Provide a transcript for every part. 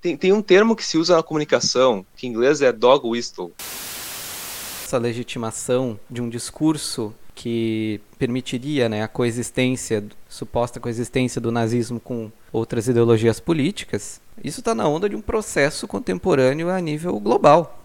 Tem, tem um termo que se usa na comunicação, que em inglês é dog whistle. Essa legitimação de um discurso que permitiria né, a coexistência, suposta coexistência do nazismo com outras ideologias políticas, isso está na onda de um processo contemporâneo a nível global.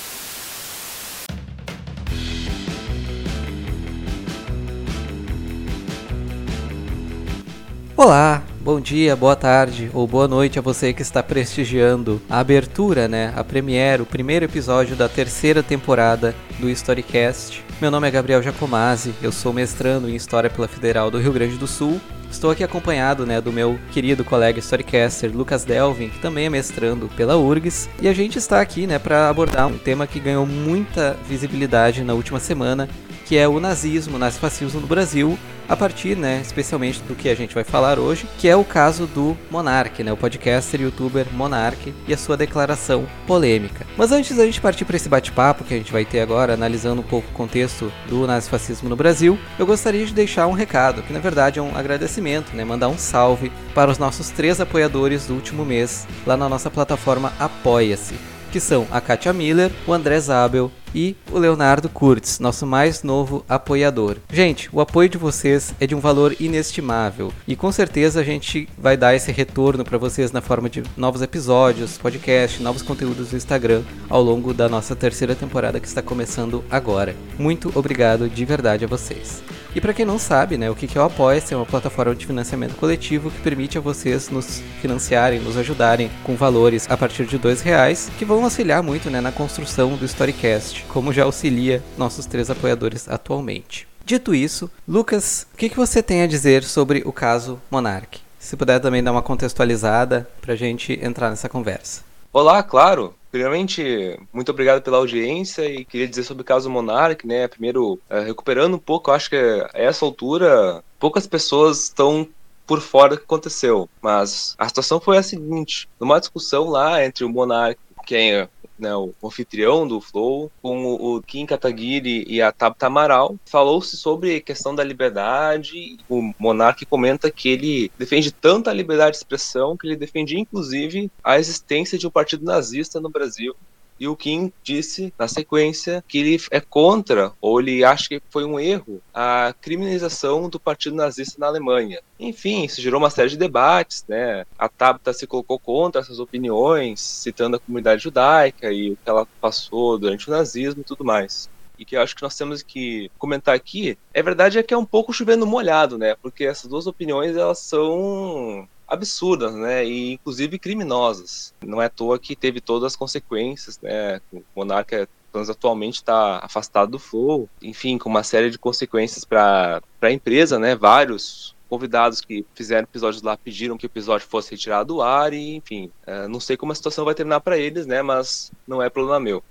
Olá, bom dia, boa tarde ou boa noite a você que está prestigiando a abertura, né, a premiere, o primeiro episódio da terceira temporada do Storycast. Meu nome é Gabriel Jacomazzi, eu sou mestrando em História pela Federal do Rio Grande do Sul. Estou aqui acompanhado né, do meu querido colega storycaster Lucas Delvin, que também é mestrando pela URGS, e a gente está aqui né, para abordar um tema que ganhou muita visibilidade na última semana, que é o nazismo, o nazifascismo no Brasil, a partir, né, especialmente do que a gente vai falar hoje, que é o caso do Monark, né, o podcaster e youtuber Monark e a sua declaração polêmica. Mas antes da gente partir para esse bate-papo que a gente vai ter agora, analisando um pouco o contexto do nazifascismo no Brasil, eu gostaria de deixar um recado, que na verdade é um agradecimento, né, mandar um salve para os nossos três apoiadores do último mês lá na nossa plataforma Apoia-se que são a Katia Miller, o André Zabel e o Leonardo Kurtz, nosso mais novo apoiador. Gente, o apoio de vocês é de um valor inestimável e com certeza a gente vai dar esse retorno para vocês na forma de novos episódios, podcast, novos conteúdos no Instagram ao longo da nossa terceira temporada que está começando agora. Muito obrigado de verdade a vocês. E para quem não sabe, né, o que é o Apoia-se é uma plataforma de financiamento coletivo que permite a vocês nos financiarem, nos ajudarem com valores a partir de dois reais, que vão auxiliar muito né, na construção do Storycast, como já auxilia nossos três apoiadores atualmente. Dito isso, Lucas, o que, que você tem a dizer sobre o caso Monarch? Se puder também dar uma contextualizada para a gente entrar nessa conversa. Olá, claro. Primeiramente, muito obrigado pela audiência e queria dizer sobre o caso Monark, né? Primeiro, é, recuperando um pouco, acho que a essa altura, poucas pessoas estão por fora do que aconteceu. Mas a situação foi a seguinte: numa discussão lá entre o Monark, que é né, o anfitrião do Flow, com o Kim Kataguiri e a Tabata Amaral, falou-se sobre a questão da liberdade. O Monark comenta que ele defende tanto a liberdade de expressão que ele defendia, inclusive, a existência de um partido nazista no Brasil e o Kim disse, na sequência, que ele é contra, ou ele acha que foi um erro, a criminalização do partido nazista na Alemanha. Enfim, isso gerou uma série de debates, né? A Tabata se colocou contra essas opiniões, citando a comunidade judaica e o que ela passou durante o nazismo e tudo mais e que eu acho que nós temos que comentar aqui, é verdade é que é um pouco chovendo molhado, né? Porque essas duas opiniões elas são absurdas, né? E inclusive criminosas. Não é à toa que teve todas as consequências, né? O Monarca atualmente está afastado do Flow, enfim, com uma série de consequências para a empresa, né? Vários convidados que fizeram episódios lá pediram que o episódio fosse retirado do ar e, enfim, uh, não sei como a situação vai terminar para eles, né? Mas não é problema meu.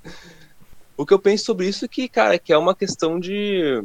O que eu penso sobre isso é que, cara, que é uma questão de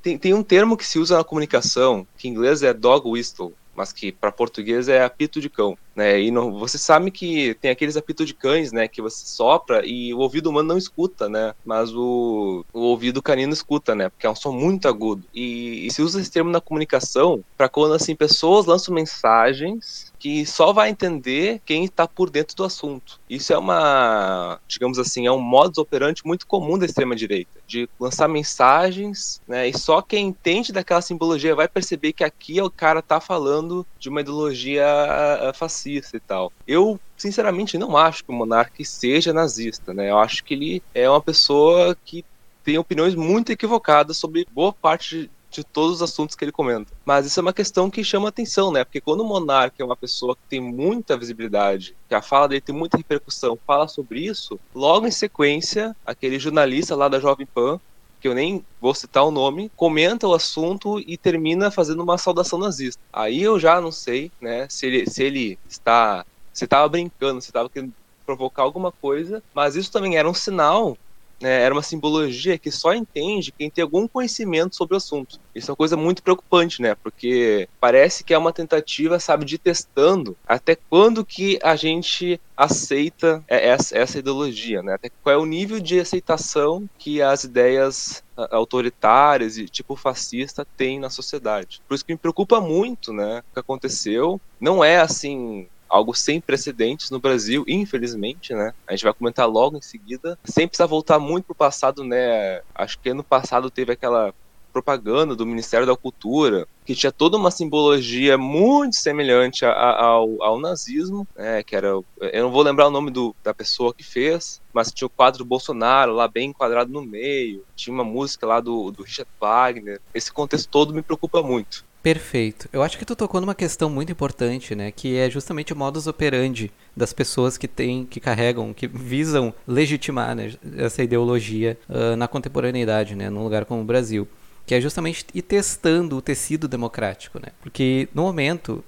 tem, tem um termo que se usa na comunicação, que em inglês é dog whistle, mas que para português é apito de cão, né? E não, você sabe que tem aqueles apitos de cães, né, que você sopra e o ouvido humano não escuta, né? Mas o, o ouvido canino escuta, né? Porque é um som muito agudo. E, e se usa esse termo na comunicação para quando assim pessoas lançam mensagens que só vai entender quem está por dentro do assunto. Isso é uma, digamos assim, é um modus operandi muito comum da extrema direita, de lançar mensagens, né, e só quem entende daquela simbologia vai perceber que aqui o cara está falando de uma ideologia eh, fascista e tal. Eu sinceramente não acho que o monarca seja nazista, né? Eu acho que ele é uma pessoa que tem opiniões muito equivocadas sobre boa parte de todos os assuntos que ele comenta. Mas isso é uma questão que chama atenção, né? Porque quando o monarca é uma pessoa que tem muita visibilidade, que a fala dele tem muita repercussão, fala sobre isso, logo em sequência, aquele jornalista lá da Jovem Pan, que eu nem vou citar o nome, comenta o assunto e termina fazendo uma saudação nazista. Aí eu já não sei, né, se ele, se ele está, se estava brincando, se estava querendo provocar alguma coisa, mas isso também era um sinal né, era uma simbologia que só entende quem tem algum conhecimento sobre o assunto. Isso é uma coisa muito preocupante, né? Porque parece que é uma tentativa, sabe, de testando até quando que a gente aceita essa, essa ideologia, né? Até qual é o nível de aceitação que as ideias autoritárias e tipo fascista têm na sociedade. Por isso que me preocupa muito, né? O que aconteceu não é assim algo sem precedentes no Brasil, infelizmente, né? A gente vai comentar logo em seguida. Sem precisar voltar muito pro passado, né? Acho que ano passado teve aquela propaganda do Ministério da Cultura, que tinha toda uma simbologia muito semelhante a, a, ao, ao, nazismo, né, que era, eu não vou lembrar o nome do, da pessoa que fez, mas tinha o quadro Bolsonaro lá bem enquadrado no meio, tinha uma música lá do, do Richard Wagner, esse contexto todo me preocupa muito. Perfeito. Eu acho que tu tocou numa questão muito importante, né, que é justamente o modus operandi das pessoas que têm, que carregam, que visam legitimar né, essa ideologia uh, na contemporaneidade, né, num lugar como o Brasil que é justamente ir testando o tecido democrático, né? Porque no momento,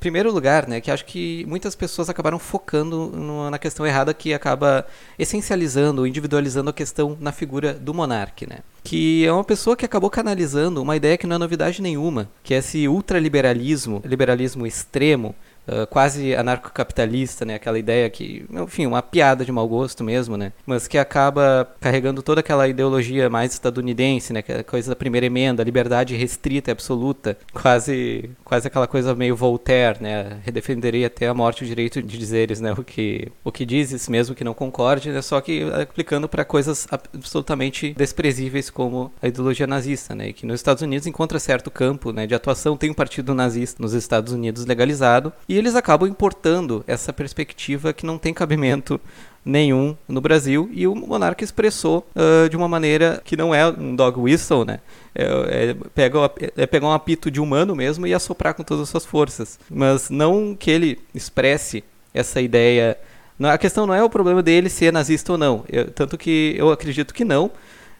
primeiro lugar, né, que acho que muitas pessoas acabaram focando no, na questão errada que acaba essencializando, individualizando a questão na figura do monarca, né? Que é uma pessoa que acabou canalizando uma ideia que não é novidade nenhuma, que é esse ultraliberalismo, liberalismo extremo, Uh, quase anarcocapitalista, né? Aquela ideia que, enfim, uma piada de mau gosto mesmo, né? Mas que acaba carregando toda aquela ideologia mais estadunidense, né? Que é coisa da primeira emenda, liberdade restrita e absoluta, quase, quase aquela coisa meio Voltaire, né? Redefenderia até a morte o direito de dizeres, né? O que, o que dizes, mesmo que não concorde, né? Só que aplicando para coisas absolutamente desprezíveis como a ideologia nazista, né? E que nos Estados Unidos encontra certo campo, né? De atuação tem um partido nazista nos Estados Unidos legalizado e eles acabam importando essa perspectiva que não tem cabimento nenhum no Brasil e o monarca expressou uh, de uma maneira que não é um dog whistle, né? É, é, pegar, é pegar um apito de humano mesmo e assoprar com todas as suas forças. Mas não que ele expresse essa ideia. Não, a questão não é o problema dele ser nazista ou não. Eu, tanto que eu acredito que não.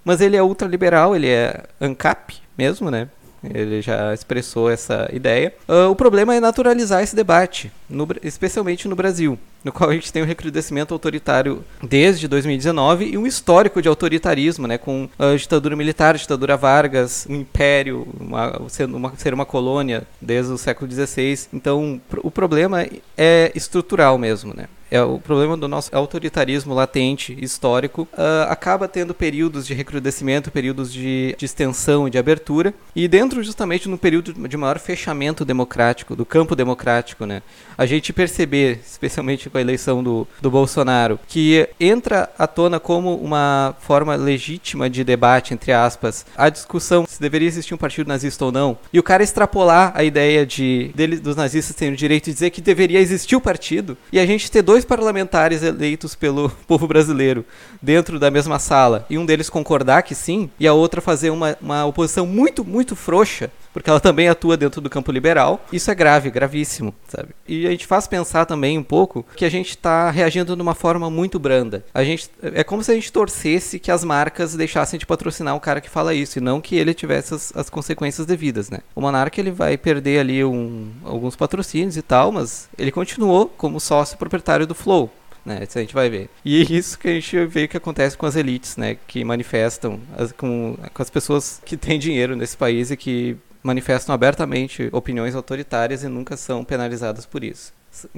Mas ele é ultraliberal, ele é ANCAP mesmo, né? Ele já expressou essa ideia. Uh, o problema é naturalizar esse debate, no, especialmente no Brasil, no qual a gente tem um recrudescimento autoritário desde 2019 e um histórico de autoritarismo, né, com a ditadura militar, a ditadura Vargas, um império, uma, uma, ser uma colônia desde o século XVI. Então, o problema é estrutural mesmo, né? é o problema do nosso autoritarismo latente, histórico, uh, acaba tendo períodos de recrudescimento, períodos de, de extensão e de abertura, e dentro justamente no período de maior fechamento democrático, do campo democrático, né, a gente perceber, especialmente com a eleição do, do Bolsonaro, que entra à tona como uma forma legítima de debate, entre aspas, a discussão se deveria existir um partido nazista ou não, e o cara extrapolar a ideia de dele, dos nazistas terem o direito de dizer que deveria existir o partido, e a gente ter dois parlamentares eleitos pelo povo brasileiro dentro da mesma sala e um deles concordar que sim, e a outra fazer uma, uma oposição muito, muito frouxa, porque ela também atua dentro do campo liberal, isso é grave, gravíssimo, sabe? E a gente faz pensar também um pouco que a gente está reagindo de uma forma muito branda. A gente é como se a gente torcesse que as marcas deixassem de patrocinar o cara que fala isso e não que ele tivesse as, as consequências devidas, né? O Monarca ele vai perder ali um, alguns patrocínios e tal, mas ele continuou como sócio proprietário do Flow né? Isso a gente vai ver. E é isso que a gente vê que acontece com as elites, né? Que manifestam as, com, com as pessoas que têm dinheiro nesse país e que manifestam abertamente opiniões autoritárias e nunca são penalizadas por isso.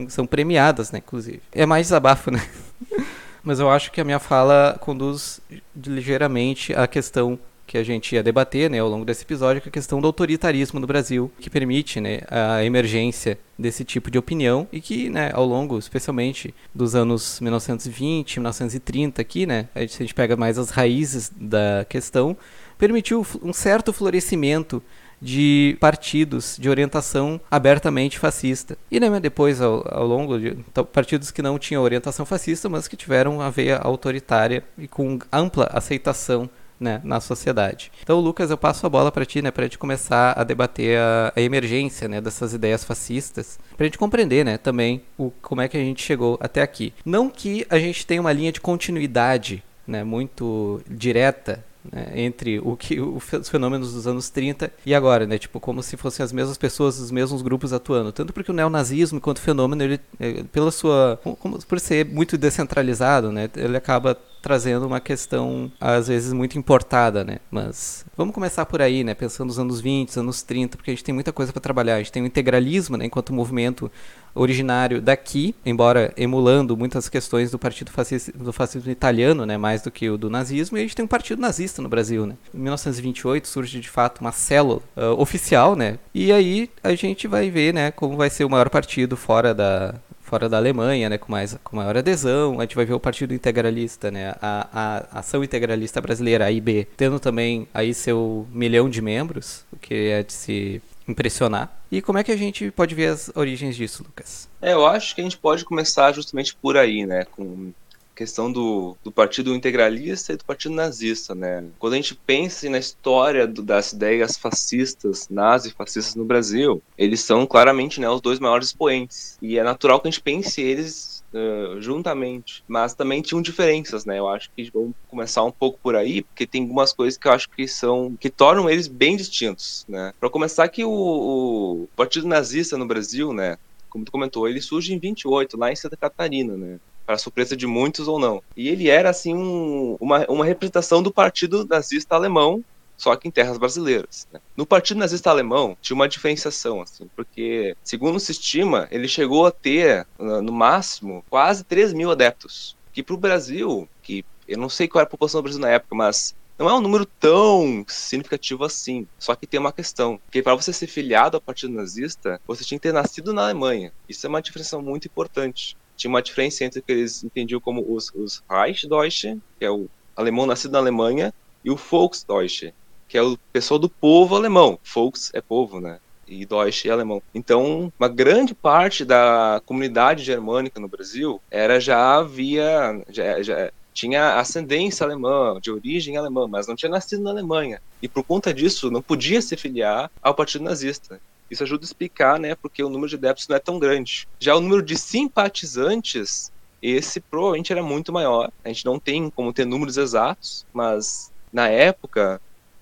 São premiadas, né, inclusive. É mais desabafo, né? Mas eu acho que a minha fala conduz ligeiramente à questão que a gente ia debater né, ao longo desse episódio, que é a questão do autoritarismo no Brasil, que permite né, a emergência desse tipo de opinião e que, né, ao longo, especialmente dos anos 1920, 1930 aqui, né, a gente, a gente pega mais as raízes da questão, permitiu um certo florescimento de partidos de orientação abertamente fascista. E né, depois, ao, ao longo de partidos que não tinham orientação fascista, mas que tiveram a veia autoritária e com ampla aceitação né, na sociedade. Então, Lucas, eu passo a bola para ti, né, para a gente começar a debater a, a, emergência, né, dessas ideias fascistas, para a gente compreender, né, também o, como é que a gente chegou até aqui. Não que a gente tenha uma linha de continuidade, né, muito direta né, entre o que os fenômenos dos anos 30 e agora, né, tipo como se fossem as mesmas pessoas, os mesmos grupos atuando, tanto porque o neonazismo enquanto fenômeno ele é, pela sua como, por ser muito descentralizado, né, ele acaba trazendo uma questão às vezes muito importada, né? Mas vamos começar por aí, né? Pensando nos anos 20, anos 30, porque a gente tem muita coisa para trabalhar. A gente tem o integralismo, né, enquanto movimento originário daqui, embora emulando muitas questões do partido fascista, do fascismo italiano, né, mais do que o do nazismo, e a gente tem um partido nazista no Brasil, né. Em 1928 surge de fato uma célula uh, oficial, né, e aí a gente vai ver, né, como vai ser o maior partido fora da fora da Alemanha, né, com, mais, com maior adesão. A gente vai ver o Partido Integralista, né, a, a Ação Integralista Brasileira, a IB, tendo também aí seu milhão de membros, o que é de se impressionar. E como é que a gente pode ver as origens disso, Lucas? É, eu acho que a gente pode começar justamente por aí, né, com questão do, do partido integralista e do partido nazista, né? Quando a gente pensa na história do, das ideias fascistas, nazi-fascistas no Brasil, eles são claramente né, os dois maiores expoentes. E é natural que a gente pense eles Uh, juntamente, mas também tinham diferenças, né? Eu acho que vamos começar um pouco por aí, porque tem algumas coisas que eu acho que são que tornam eles bem distintos, né? Para começar, que o, o, Partido Nazista no Brasil, né? Como tu comentou, ele surge em 28 lá em Santa Catarina, né? Para surpresa de muitos ou não. E ele era assim um, uma, uma representação do Partido Nazista Alemão, só que em terras brasileiras. Né? No Partido Nazista Alemão tinha uma diferenciação, assim, porque, segundo se estima, ele chegou a ter, no máximo, quase 3 mil adeptos. Que para o Brasil, que eu não sei qual era a população do Brasil na época, mas não é um número tão significativo assim. Só que tem uma questão, que para você ser filiado ao Partido Nazista, você tinha que ter nascido na Alemanha. Isso é uma diferença muito importante tinha uma diferença entre o que eles entendiam como os, os Reichdeutsche, que é o alemão nascido na Alemanha, e o Volksdeutsche, que é o pessoal do povo alemão. Volks é povo, né? E Deutsche é alemão. Então, uma grande parte da comunidade germânica no Brasil era já via já, já tinha ascendência alemã, de origem alemã, mas não tinha nascido na Alemanha. E por conta disso, não podia se filiar ao Partido Nazista. Isso ajuda a explicar, né, porque o número de adeptos não é tão grande. Já o número de simpatizantes, esse provavelmente era muito maior. A gente não tem como ter números exatos, mas na época,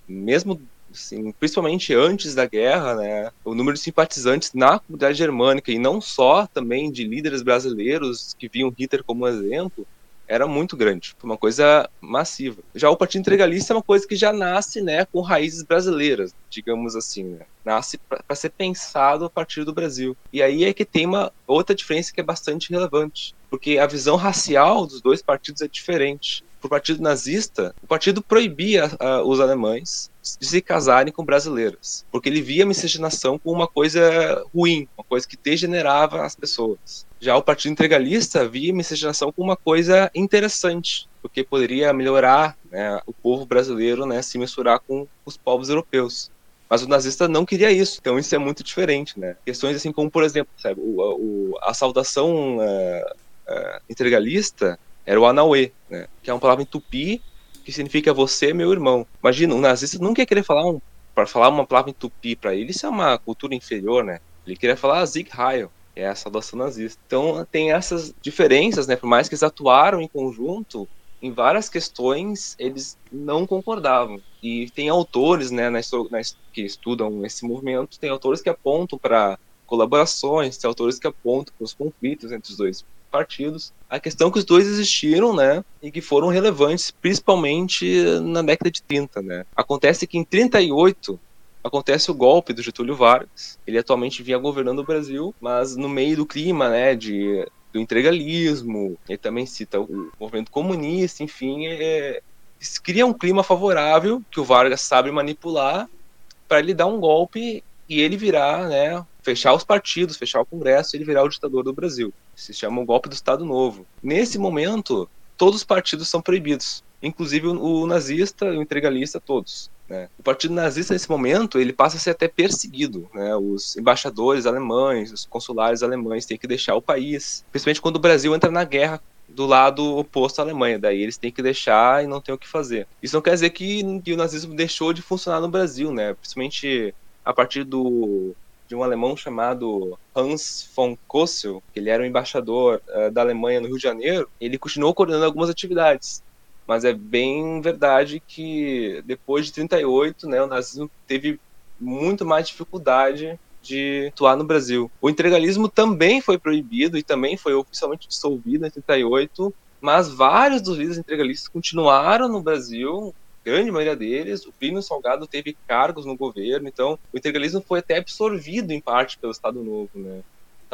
mesmo assim, principalmente antes da guerra, né, o número de simpatizantes na comunidade germânica e não só também de líderes brasileiros que viam Hitler como exemplo, era muito grande, foi uma coisa massiva. Já o Partido Integralista é uma coisa que já nasce, né, com raízes brasileiras, digamos assim, né? nasce para ser pensado a partir do Brasil. E aí é que tem uma outra diferença que é bastante relevante, porque a visão racial dos dois partidos é diferente. O partido nazista, o partido proibia uh, os alemães de se casarem com brasileiras, porque ele via a miscigenação como uma coisa ruim, uma coisa que degenerava as pessoas. Já o Partido Integralista via a miscigenação como uma coisa interessante, porque poderia melhorar né, o povo brasileiro né, se misturar com os povos europeus. Mas o nazista não queria isso, então isso é muito diferente, né? Questões assim como, por exemplo, sabe, o, o, a saudação uh, uh, integralista era o Anauê, né? Que é uma palavra em tupi que significa você, meu irmão. Imagina, um nazista nunca ia querer falar um, para falar uma palavra em tupi para ele, isso é uma cultura inferior, né? Ele queria falar Zig Heil, é a saudação nazista. Então tem essas diferenças, né? Por mais que eles atuaram em conjunto, em várias questões eles não concordavam. E tem autores, né, na, na, que estudam esse movimento, tem autores que apontam para colaborações, tem autores que apontam para os conflitos entre os dois partidos. A questão é que os dois existiram, né, e que foram relevantes, principalmente na década de 30, né. Acontece que em 38 acontece o golpe do Getúlio Vargas. Ele atualmente vinha governando o Brasil, mas no meio do clima, né, de do integralismo, ele também cita o movimento comunista, enfim, é, cria um clima favorável que o Vargas sabe manipular para ele dar um golpe e ele virar, né, fechar os partidos, fechar o Congresso, ele virar o ditador do Brasil. Se chama o golpe do Estado Novo. Nesse momento, todos os partidos são proibidos, inclusive o nazista o integralista, todos. Né? O partido nazista, nesse momento, ele passa a ser até perseguido. Né? Os embaixadores alemães, os consulares alemães têm que deixar o país, principalmente quando o Brasil entra na guerra do lado oposto à Alemanha. Daí eles têm que deixar e não tem o que fazer. Isso não quer dizer que, que o nazismo deixou de funcionar no Brasil, né? Principalmente a partir do, de um alemão chamado Hans von Kossel, que ele era o embaixador uh, da Alemanha no Rio de Janeiro, ele continuou coordenando algumas atividades mas é bem verdade que depois de 38, né, o nazismo teve muito mais dificuldade de atuar no Brasil. O integralismo também foi proibido e também foi oficialmente dissolvido em 38, mas vários dos líderes integralistas continuaram no Brasil, grande maioria deles. O Plínio Salgado teve cargos no governo, então o integralismo foi até absorvido em parte pelo Estado Novo, né?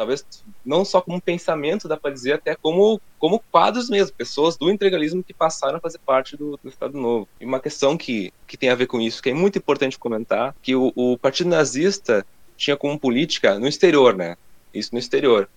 talvez não só como pensamento, dá para dizer até como, como quadros mesmo, pessoas do integralismo que passaram a fazer parte do, do, Estado Novo. E uma questão que, que tem a ver com isso, que é muito importante comentar, que o, o Partido Nazista tinha como política no exterior, né? Isso no exterior.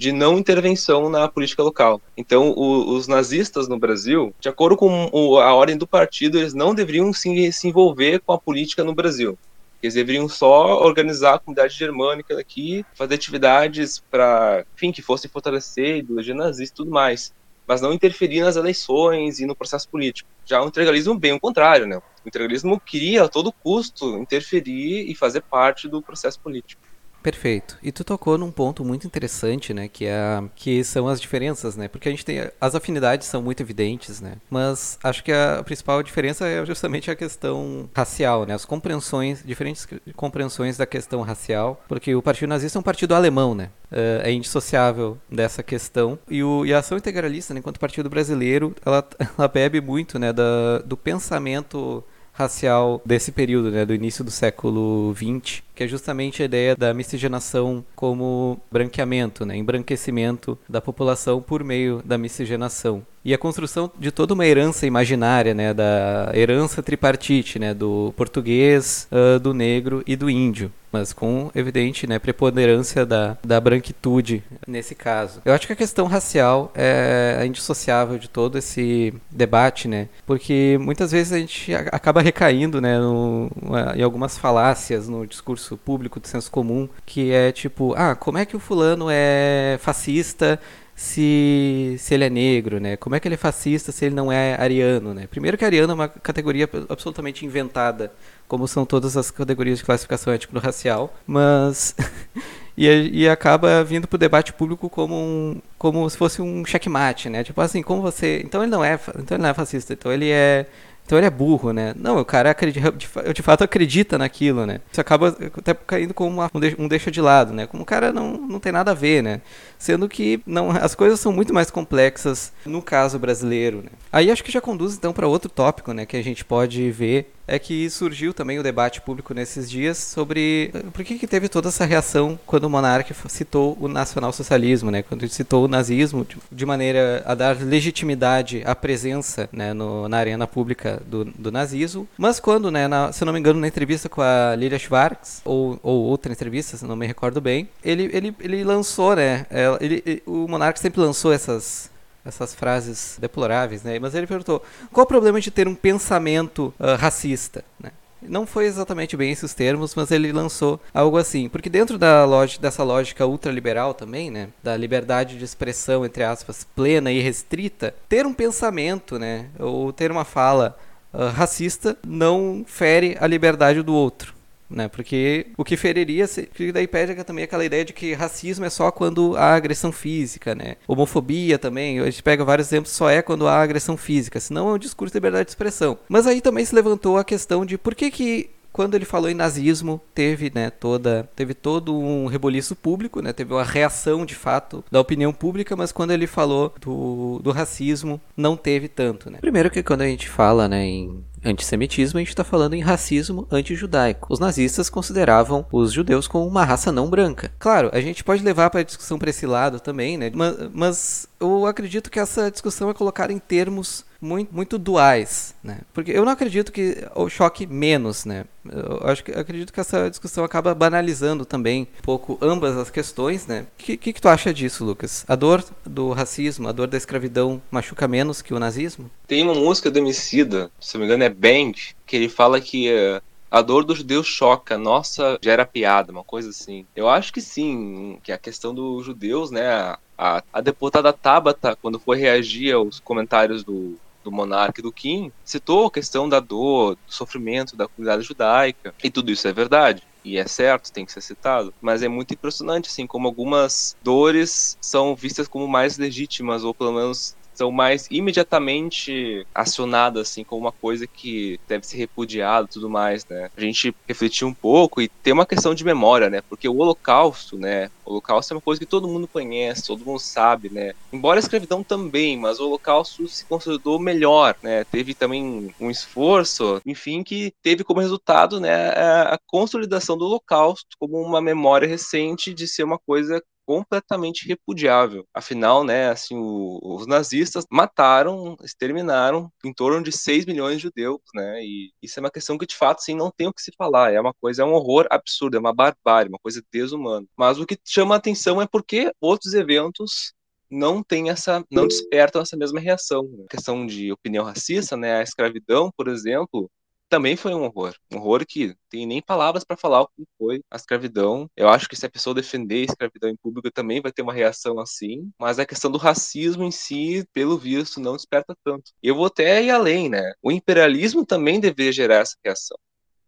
De não intervenção na política local. Então, o, os nazistas no Brasil, de acordo com o, a ordem do partido, eles não deveriam se, se envolver com a política no Brasil. Eles deveriam só organizar a comunidade germânica aqui, fazer atividades para, enfim, que fossem fortalecer ideologia nazista e tudo mais, mas não interferir nas eleições e no processo político. Já o integralismo, bem o contrário, né? O integralismo queria a todo custo interferir e fazer parte do processo político. Perfeito. E tu tocou num ponto muito interessante, né, que é que são as diferenças, né? Porque a gente tem as afinidades são muito evidentes, né? Mas acho que a principal diferença é justamente a questão racial, né? As compreensões, diferentes compreensões da questão racial, porque o Partido Nazista é um partido alemão, né? Uh, é indissociável dessa questão. E, o, e a ação integralista, né, enquanto partido brasileiro, ela, ela bebe muito, né, da, do pensamento racial desse período, né, do início do século XX, que é justamente a ideia da miscigenação como branqueamento, né, embranquecimento da população por meio da miscigenação. E a construção de toda uma herança imaginária, né, da herança tripartite, né, do português, uh, do negro e do índio, mas com evidente, né, preponderância da, da branquitude nesse caso. Eu acho que a questão racial é indissociável de todo esse debate, né, porque muitas vezes a gente acaba recaindo, né, no, em algumas falácias no discurso público do senso comum, que é tipo, ah, como é que o fulano é fascista se, se ele é negro, né? Como é que ele é fascista se ele não é ariano, né? Primeiro que ariano é uma categoria absolutamente inventada, como são todas as categorias de classificação étnico-racial, mas... e, e acaba vindo para o debate público como, um, como se fosse um checkmate, né? Tipo assim, como você... Então ele não é, então ele não é fascista, então ele é então ele é burro, né? Não, o cara acredita, de fato acredita naquilo, né? Isso acaba até caindo como um deixa de lado, né? Como o cara não, não tem nada a ver, né? Sendo que não, as coisas são muito mais complexas no caso brasileiro, né? Aí acho que já conduz então para outro tópico, né? Que a gente pode ver é que surgiu também o debate público nesses dias sobre eh, por que, que teve toda essa reação quando o monarca citou o nacionalsocialismo, né? Quando ele citou o nazismo de maneira a dar legitimidade à presença né, no, na arena pública do, do nazismo. Mas quando, né, na, se não me engano, na entrevista com a Lilia Schwartz, ou, ou outra entrevista, se não me recordo bem, ele, ele, ele lançou, né? Ele, ele, o monarca sempre lançou essas essas frases deploráveis, né? Mas ele perguntou: qual o problema de ter um pensamento uh, racista, né? Não foi exatamente bem esses termos, mas ele lançou algo assim. Porque dentro da lógica, dessa lógica ultraliberal também, né? Da liberdade de expressão, entre aspas, plena e restrita, ter um pensamento, né? Ou ter uma fala uh, racista não fere a liberdade do outro né? Porque o que feriria, que daí pede também aquela ideia de que racismo é só quando há agressão física, né? Homofobia também, a gente pega vários exemplos, só é quando há agressão física, senão é um discurso de liberdade de expressão. Mas aí também se levantou a questão de por que que quando ele falou em nazismo, teve, né, toda, teve todo um reboliço público, né, teve uma reação de fato da opinião pública, mas quando ele falou do, do racismo, não teve tanto, né. Primeiro que quando a gente fala, né, em Antissemitismo, a gente está falando em racismo anti-judaico. Os nazistas consideravam os judeus como uma raça não branca. Claro, a gente pode levar para a discussão para esse lado também, né? Mas, mas eu acredito que essa discussão é colocada em termos muito, muito duais, né? Porque eu não acredito que o choque menos, né? Eu acho que acredito que essa discussão acaba banalizando também um pouco ambas as questões, né? O que, que, que, tu acha disso, Lucas? A dor do racismo, a dor da escravidão machuca menos que o nazismo? Tem uma música do Emicida, se não me engano é Band, que ele fala que uh, a dor dos judeus choca, nossa, gera piada, uma coisa assim. Eu acho que sim, que a questão dos judeus, né? A, a deputada Tabata, quando foi reagir aos comentários do do monarca e do Kim, citou a questão da dor, do sofrimento da comunidade judaica, e tudo isso é verdade. E é certo, tem que ser citado, mas é muito impressionante, assim, como algumas dores são vistas como mais legítimas, ou pelo menos são mais imediatamente acionadas assim como uma coisa que deve ser repudiada e tudo mais, né? A gente refletir um pouco e ter uma questão de memória, né? Porque o Holocausto, né? O Holocausto é uma coisa que todo mundo conhece, todo mundo sabe, né? Embora a escravidão também, mas o Holocausto se consolidou melhor, né? Teve também um esforço, enfim, que teve como resultado, né, a consolidação do Holocausto como uma memória recente de ser uma coisa completamente repudiável. Afinal, né, assim, o, os nazistas mataram, exterminaram em torno de 6 milhões de judeus, né? E isso é uma questão que de fato assim não tem o que se falar, é uma coisa, é um horror absurdo, é uma barbárie, uma coisa desumana. Mas o que chama a atenção é porque outros eventos não tem essa, não despertam essa mesma reação. A questão de opinião racista, né, a escravidão, por exemplo, também foi um horror. Um horror que tem nem palavras para falar o que foi a escravidão. Eu acho que se a pessoa defender a escravidão em público também vai ter uma reação assim, mas a questão do racismo em si, pelo visto, não desperta tanto. Eu vou até ir além, né? O imperialismo também deveria gerar essa reação.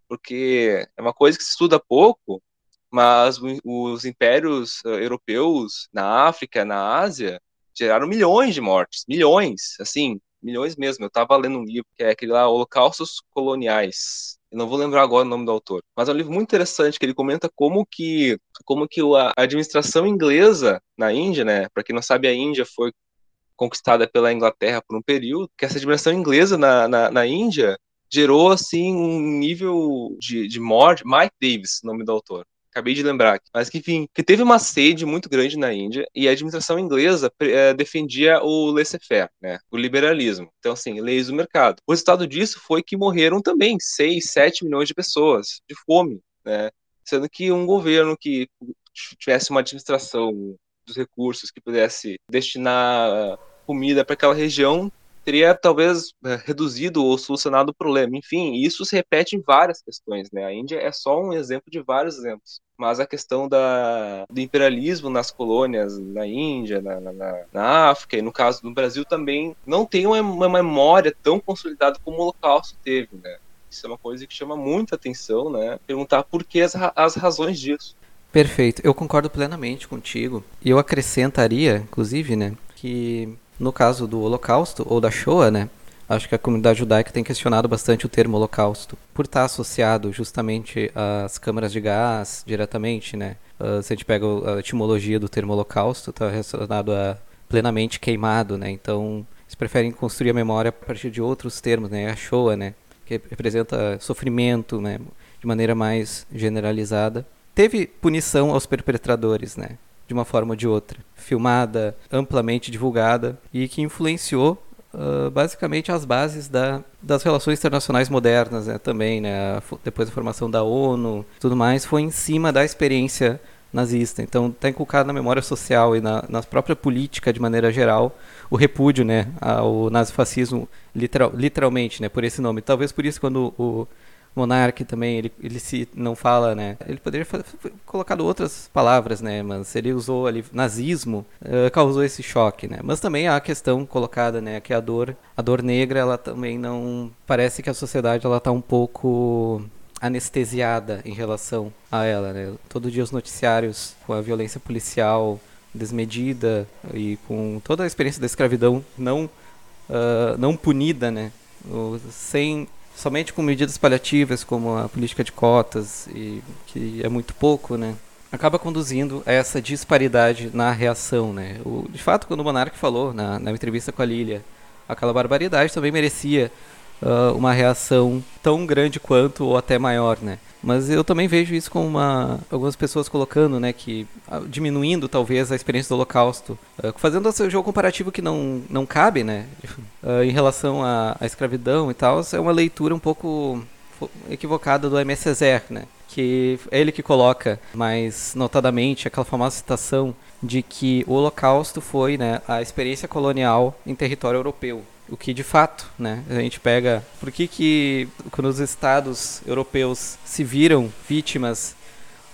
Porque é uma coisa que se estuda pouco, mas os impérios eh, europeus na África, na Ásia, geraram milhões de mortes, milhões, assim, milhões mesmo. Eu estava lendo um livro que é aquele lá, Holocaustos Coloniais. Eu não vou lembrar agora o nome do autor, mas é um livro muito interessante que ele comenta como que como que a administração inglesa na Índia, né? Para quem não sabe, a Índia foi conquistada pela Inglaterra por um período, que essa administração inglesa na, na, na Índia gerou assim um nível de, de morte. Mike Davis, nome do autor acabei de lembrar. Mas que, enfim, que teve uma sede muito grande na Índia e a administração inglesa é, defendia o laissez-faire, né, o liberalismo. Então, assim, leis do mercado. O resultado disso foi que morreram também 6, 7 milhões de pessoas de fome, né, sendo que um governo que tivesse uma administração dos recursos que pudesse destinar comida para aquela região teria talvez é, reduzido ou solucionado o problema. Enfim, isso se repete em várias questões, né? A Índia é só um exemplo de vários exemplos. Mas a questão da, do imperialismo nas colônias na Índia, na, na, na África e no caso do Brasil também não tem uma, memória tão consolidada como o Holocausto teve, né? Isso é uma coisa que chama muita atenção, né? Perguntar por que as, as razões disso. Perfeito, eu concordo plenamente contigo. E eu acrescentaria, inclusive, né, que no caso do Holocausto, ou da Shoah, né? Acho que a comunidade judaica tem questionado bastante o termo holocausto, por estar associado justamente às câmaras de gás diretamente, né? Uh, se a gente pega a etimologia do termo holocausto, está relacionado a plenamente queimado, né? Então, eles preferem construir a memória a partir de outros termos, né? A Shoah, né? Que representa sofrimento, né? De maneira mais generalizada. Teve punição aos perpetradores, né? De uma forma ou de outra, filmada, amplamente divulgada e que influenciou uh, basicamente as bases da, das relações internacionais modernas né, também, né, depois da formação da ONU, tudo mais, foi em cima da experiência nazista. Então está inculcado na memória social e na, na própria política de maneira geral o repúdio né, ao nazifascismo, literal, literalmente, né, por esse nome. Talvez por isso quando o Monark também, ele, ele se não fala, né? Ele poderia ter colocado outras palavras, né? Mas ele usou ali nazismo, uh, causou esse choque, né? Mas também há a questão colocada, né? Que a dor, a dor negra, ela também não parece que a sociedade ela tá um pouco anestesiada em relação a ela, né? Todo dia os noticiários com a violência policial desmedida e com toda a experiência da escravidão não uh, não punida, né? sem somente com medidas paliativas como a política de cotas e que é muito pouco, né? Acaba conduzindo a essa disparidade na reação, né? O, de fato, quando o Monarque falou na, na entrevista com a Lilia, aquela barbaridade também merecia uh, uma reação tão grande quanto ou até maior, né? Mas eu também vejo isso com uma, algumas pessoas colocando, né, que uh, diminuindo talvez a experiência do Holocausto, uh, fazendo esse jogo comparativo que não, não cabe, né, em relação à, à escravidão e tal, é uma leitura um pouco equivocada do M. Césaire, né, que é ele que coloca mais notadamente aquela famosa citação de que o Holocausto foi, né, a experiência colonial em território europeu o que de fato, né, a gente pega, por que que quando os estados europeus se viram vítimas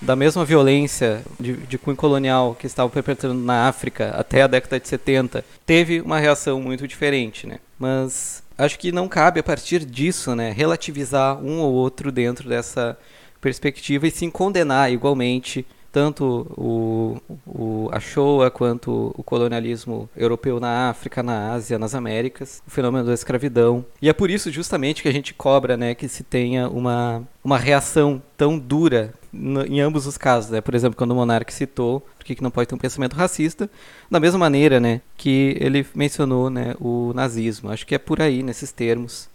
da mesma violência de, de cunho colonial que estavam perpetrando na África até a década de 70, teve uma reação muito diferente, né? Mas acho que não cabe a partir disso, né, relativizar um ou outro dentro dessa perspectiva e sim condenar igualmente tanto o, o, a Shoah quanto o colonialismo europeu na África, na Ásia, nas Américas, o fenômeno da escravidão. E é por isso justamente que a gente cobra né, que se tenha uma, uma reação tão dura no, em ambos os casos. Né? Por exemplo, quando o Monarque citou por que não pode ter um pensamento racista, da mesma maneira né, que ele mencionou né, o nazismo. Acho que é por aí, nesses termos,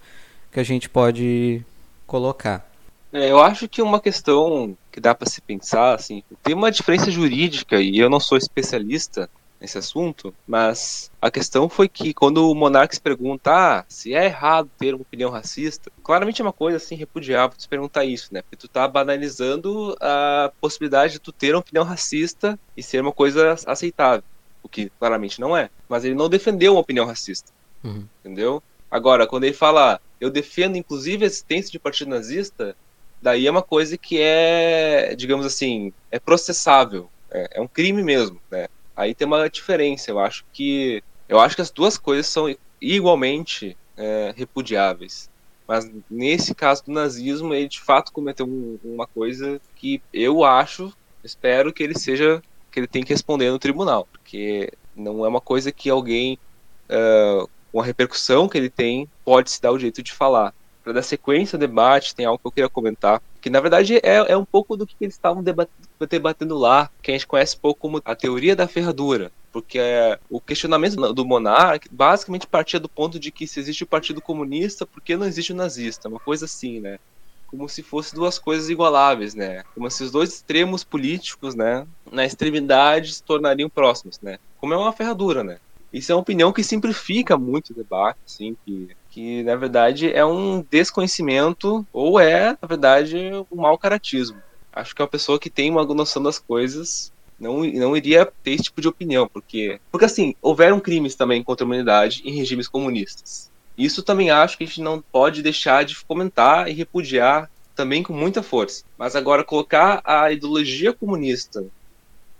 que a gente pode colocar. É, eu acho que uma questão que dá para se pensar, assim, tem uma diferença jurídica e eu não sou especialista nesse assunto, mas a questão foi que quando o Monark se pergunta ah, se é errado ter uma opinião racista, claramente é uma coisa assim repudiável se perguntar isso, né? Porque tu tá banalizando a possibilidade de tu ter uma opinião racista e ser uma coisa aceitável, o que claramente não é. Mas ele não defendeu uma opinião racista, uhum. entendeu? Agora, quando ele fala eu defendo inclusive a existência de partido nazista, daí é uma coisa que é, digamos assim, é processável, é, é um crime mesmo, né? Aí tem uma diferença. Eu acho que eu acho que as duas coisas são igualmente é, repudiáveis. Mas nesse caso do nazismo, ele de fato cometeu um, uma coisa que eu acho, espero que ele seja que ele tem que responder no tribunal, porque não é uma coisa que alguém uh, com a repercussão que ele tem pode se dar o jeito de falar para dar sequência ao debate, tem algo que eu queria comentar, que na verdade é, é um pouco do que eles estavam debatendo lá, que a gente conhece pouco como a teoria da ferradura, porque é, o questionamento do monarca basicamente partia do ponto de que se existe o Partido Comunista, por que não existe o nazista? Uma coisa assim, né? Como se fossem duas coisas igualáveis, né? Como se os dois extremos políticos, né, na extremidade se tornariam próximos, né? Como é uma ferradura, né? Isso é uma opinião que simplifica muito o debate, assim, que que na verdade é um desconhecimento ou é, na verdade, um mau caratismo. Acho que é uma pessoa que tem uma noção das coisas não, não iria ter esse tipo de opinião, porque porque assim, houveram crimes também contra a humanidade em regimes comunistas. Isso também acho que a gente não pode deixar de comentar e repudiar também com muita força. Mas agora colocar a ideologia comunista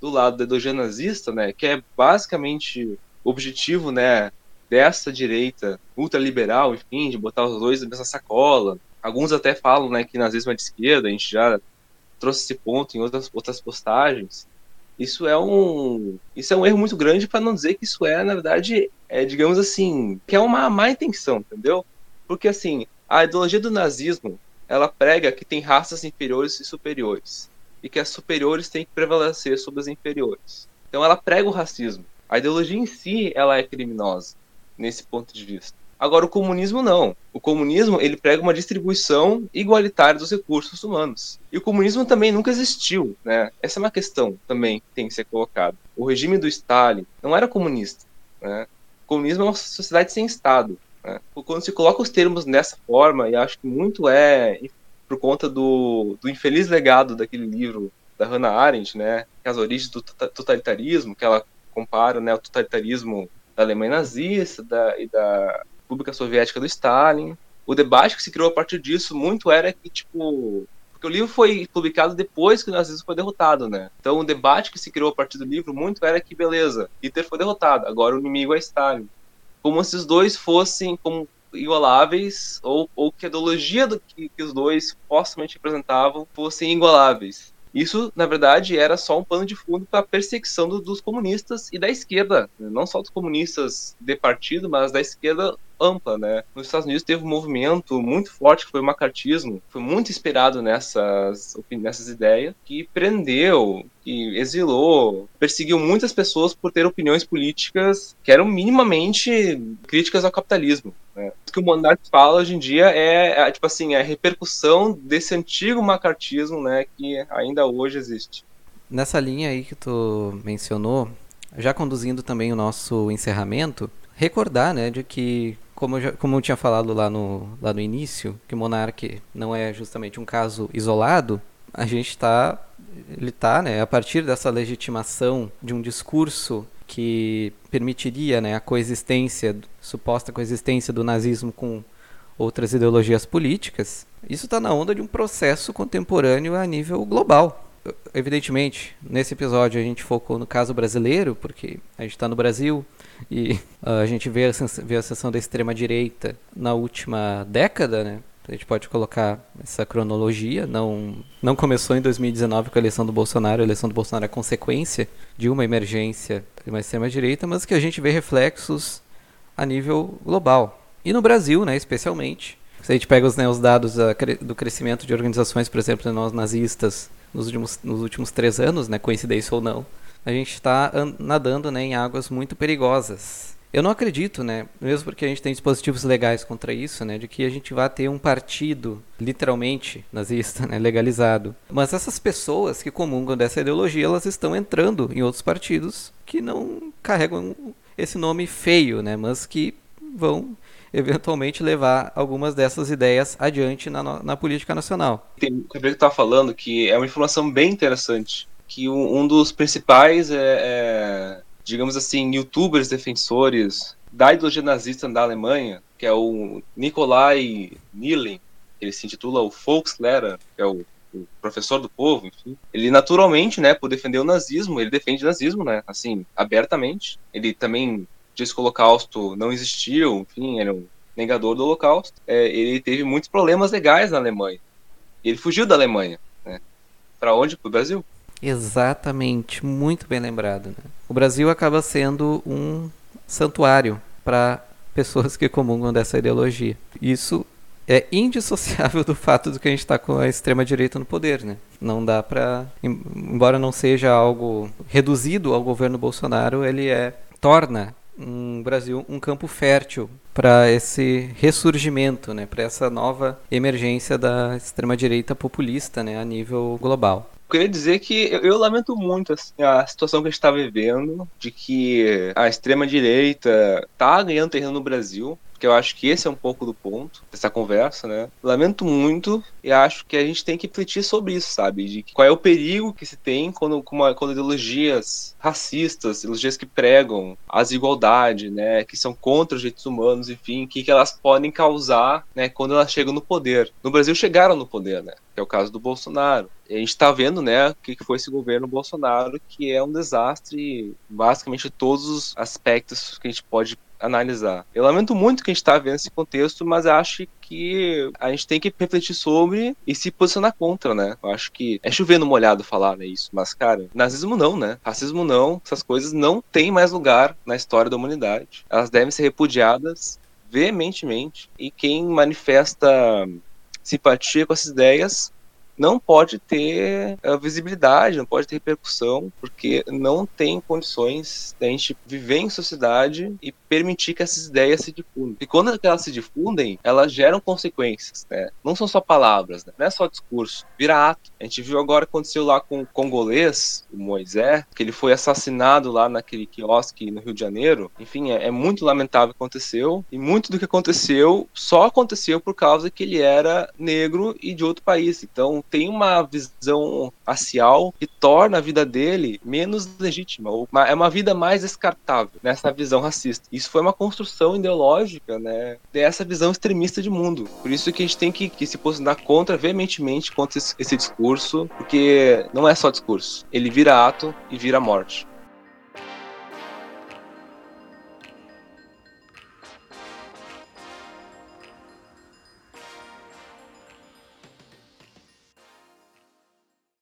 do lado da ideologia nazista, né, que é basicamente o objetivo, né, dessa direita ultraliberal, enfim, de botar os dois na mesma sacola. Alguns até falam né, que nazismo é de esquerda, a gente já trouxe esse ponto em outras, outras postagens. Isso é um isso é um erro muito grande para não dizer que isso é, na verdade, é, digamos assim, que é uma má intenção, entendeu? Porque assim, a ideologia do nazismo, ela prega que tem raças inferiores e superiores, e que as superiores têm que prevalecer sobre as inferiores. Então ela prega o racismo. A ideologia em si, ela é criminosa nesse ponto de vista. Agora, o comunismo não. O comunismo ele prega uma distribuição igualitária dos recursos humanos. E o comunismo também nunca existiu, né? Essa é uma questão também que tem que ser colocada. O regime do Stalin não era comunista, né? O comunismo é uma sociedade sem Estado. Né? Quando se coloca os termos dessa forma, e acho que muito é por conta do, do infeliz legado daquele livro da Hannah Arendt, né? É as origens do totalitarismo, que ela compara né, o totalitarismo da Alemanha nazista da, e da República Soviética do Stalin. O debate que se criou a partir disso muito era que, tipo, porque o livro foi publicado depois que o nazismo foi derrotado, né? Então o debate que se criou a partir do livro muito era que, beleza, Hitler foi derrotado, agora o inimigo é Stalin. Como se os dois fossem como igualáveis, ou, ou que a ideologia do que, que os dois supostamente representavam fossem igualáveis. Isso, na verdade, era só um pano de fundo para a perseguição do, dos comunistas e da esquerda, né? não só dos comunistas de partido, mas da esquerda ampla, né? Nos Estados Unidos teve um movimento muito forte que foi o macartismo, foi muito inspirado nessas, nessas ideias, que prendeu, que exilou, perseguiu muitas pessoas por ter opiniões políticas que eram minimamente críticas ao capitalismo. Né? O que o Monark fala hoje em dia é, é, tipo assim, é a repercussão desse antigo macartismo, né, que ainda hoje existe. Nessa linha aí que tu mencionou, já conduzindo também o nosso encerramento, recordar, né, de que como eu, já, como eu tinha falado lá no, lá no início, que o Monark não é justamente um caso isolado, a gente está ele está, né, a partir dessa legitimação de um discurso que permitiria, né, a coexistência, suposta coexistência do nazismo com outras ideologias políticas, isso está na onda de um processo contemporâneo a nível global. Evidentemente, nesse episódio a gente focou no caso brasileiro, porque a gente está no Brasil, e uh, a gente vê a, vê a ascensão da extrema-direita na última década, né? A gente pode colocar essa cronologia. Não, não começou em 2019 com a eleição do Bolsonaro. A eleição do Bolsonaro é consequência de uma emergência de uma extrema-direita, mas que a gente vê reflexos a nível global. E no Brasil, né, especialmente. Se a gente pega os, né, os dados do crescimento de organizações, por exemplo, nós nazistas nos últimos, nos últimos três anos, né, coincidência ou não, a gente está nadando né, em águas muito perigosas. Eu não acredito, né, mesmo porque a gente tem dispositivos legais contra isso, né, de que a gente vai ter um partido literalmente nazista, né, legalizado. Mas essas pessoas que comungam dessa ideologia, elas estão entrando em outros partidos que não carregam esse nome feio, né, mas que vão eventualmente levar algumas dessas ideias adiante na, na política nacional. Tem o que está falando que é uma informação bem interessante, que um, um dos principais é, é digamos assim, youtubers defensores da ideologia nazista da Alemanha, que é o Nikolai Nilin, ele se intitula o Volkslehrer, que é o, o, professor do povo, enfim. Ele naturalmente, né, por defender o nazismo, ele defende o nazismo, né, assim, abertamente. Ele também diz que o holocausto não existiu, enfim, era um negador do holocausto. É, ele teve muitos problemas legais na Alemanha. Ele fugiu da Alemanha, né? Para onde? Para o Brasil. Exatamente, muito bem lembrado. Né? O Brasil acaba sendo um santuário para pessoas que comungam dessa ideologia. Isso é indissociável do fato de que a gente está com a extrema direita no poder, né? Não dá para, embora não seja algo reduzido ao governo Bolsonaro, ele é torna um Brasil um campo fértil para esse ressurgimento, né? Para essa nova emergência da extrema direita populista, né? A nível global queria dizer que eu, eu lamento muito assim, a situação que a gente está vivendo, de que a extrema-direita tá ganhando terreno no Brasil, que eu acho que esse é um pouco do ponto dessa conversa, né? Lamento muito e acho que a gente tem que refletir sobre isso, sabe? De qual é o perigo que se tem quando, quando ideologias racistas, ideologias que pregam a desigualdade, né? Que são contra os direitos humanos, enfim, que, que elas podem causar, né? Quando elas chegam no poder. No Brasil chegaram no poder, né? Que é o caso do Bolsonaro. A gente está vendo, né, o que foi esse governo Bolsonaro, que é um desastre, basicamente todos os aspectos que a gente pode analisar. Eu lamento muito que a gente está vendo esse contexto, mas acho que a gente tem que refletir sobre e se posicionar contra, né? Eu acho que é chover no molhado falar né, isso, mas, cara, nazismo não, né? Racismo não, essas coisas não têm mais lugar na história da humanidade. Elas devem ser repudiadas veementemente e quem manifesta simpatia com essas ideias não pode ter uh, visibilidade, não pode ter repercussão, porque não tem condições de a gente viver em sociedade e permitir que essas ideias se difundam. E quando elas se difundem, elas geram consequências, né? Não são só palavras, né? não é só discurso, vira ato. A gente viu agora o que aconteceu lá com o congolês, o Moisés, que ele foi assassinado lá naquele quiosque no Rio de Janeiro. Enfim, é, é muito lamentável o que aconteceu, e muito do que aconteceu só aconteceu por causa que ele era negro e de outro país. Então, tem uma visão racial que torna a vida dele menos legítima, ou é uma vida mais descartável nessa visão racista. Isso foi uma construção ideológica, né, dessa visão extremista de mundo. Por isso que a gente tem que, que se posicionar contra, veementemente, contra esse, esse discurso, porque não é só discurso. Ele vira ato e vira morte.